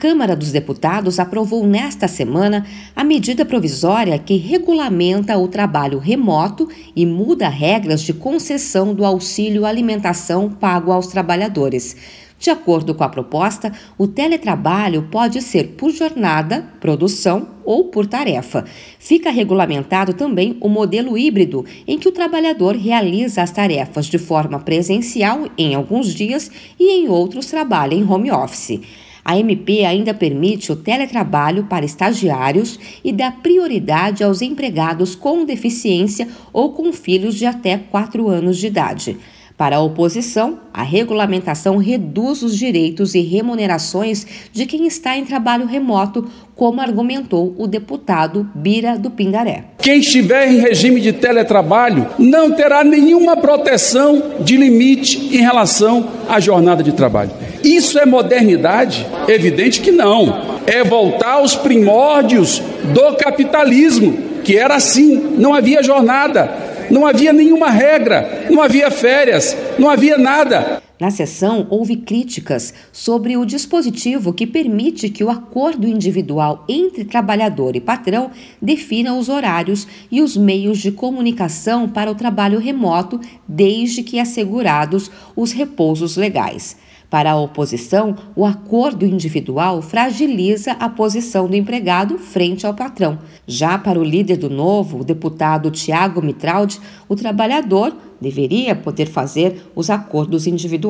Câmara dos Deputados aprovou nesta semana a medida provisória que regulamenta o trabalho remoto e muda regras de concessão do auxílio alimentação pago aos trabalhadores. De acordo com a proposta, o teletrabalho pode ser por jornada, produção ou por tarefa. Fica regulamentado também o modelo híbrido, em que o trabalhador realiza as tarefas de forma presencial em alguns dias e em outros trabalha em home office. A MP ainda permite o teletrabalho para estagiários e dá prioridade aos empregados com deficiência ou com filhos de até 4 anos de idade. Para a oposição, a regulamentação reduz os direitos e remunerações de quem está em trabalho remoto, como argumentou o deputado Bira do Pindaré. Quem estiver em regime de teletrabalho não terá nenhuma proteção de limite em relação à jornada de trabalho. Isso é modernidade? Evidente que não. É voltar aos primórdios do capitalismo, que era assim, não havia jornada não havia nenhuma regra, não havia férias, não havia nada. Na sessão, houve críticas sobre o dispositivo que permite que o acordo individual entre trabalhador e patrão defina os horários e os meios de comunicação para o trabalho remoto, desde que assegurados os repousos legais. Para a oposição, o acordo individual fragiliza a posição do empregado frente ao patrão. Já para o líder do Novo, o deputado Tiago Mitraldi, o trabalhador deveria poder fazer os acordos individuais.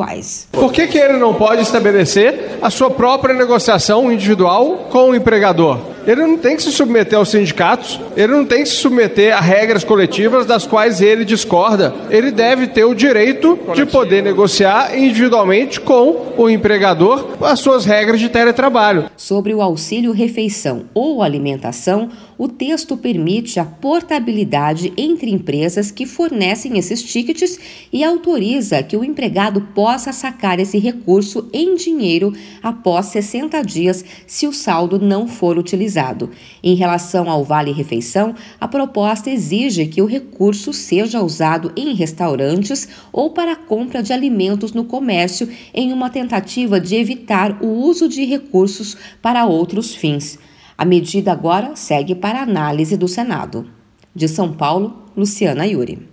Por que, que ele não pode estabelecer a sua própria negociação individual com o empregador? Ele não tem que se submeter aos sindicatos, ele não tem que se submeter a regras coletivas das quais ele discorda. Ele deve ter o direito de poder negociar individualmente com o empregador as suas regras de teletrabalho. Sobre o auxílio refeição ou alimentação, o texto permite a portabilidade entre empresas que fornecem esses tickets e autoriza que o empregado possa sacar esse recurso em dinheiro após 60 dias se o saldo não for utilizado. Em relação ao Vale Refeição, a proposta exige que o recurso seja usado em restaurantes ou para a compra de alimentos no comércio em uma tentativa de evitar o uso de recursos para outros fins. A medida agora segue para análise do Senado. De São Paulo, Luciana Yuri.